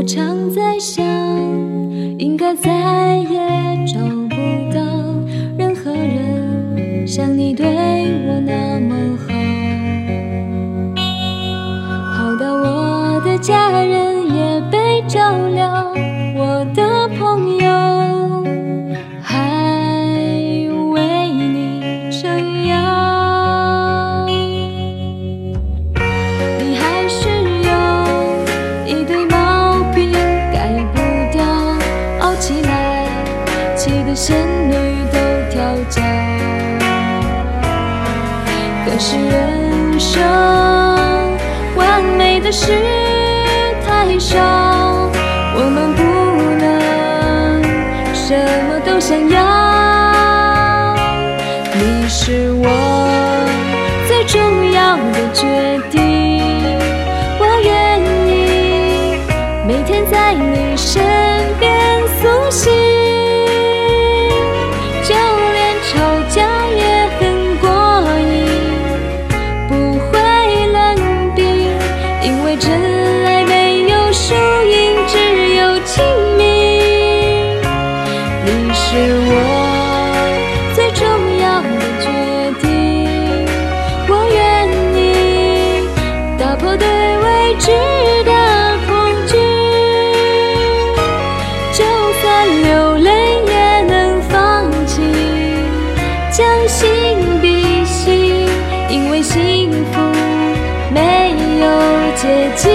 我常在想，应该再也找不到任何人像你对我那么好，好到我的家人也被可是人生完美的事太少，我们不能什么都想要。你是我最重要的决定，我愿意每天在你身边苏醒，将心比心，因为幸福没有捷径，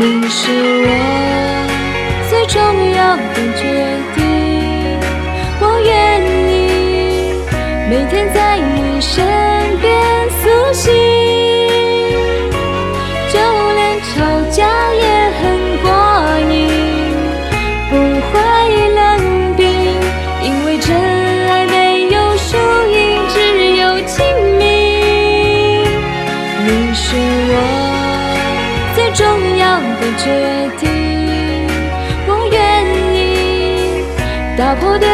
你是我最重要的决定，我愿意每天在你身边苏醒，的决定，我愿意打破对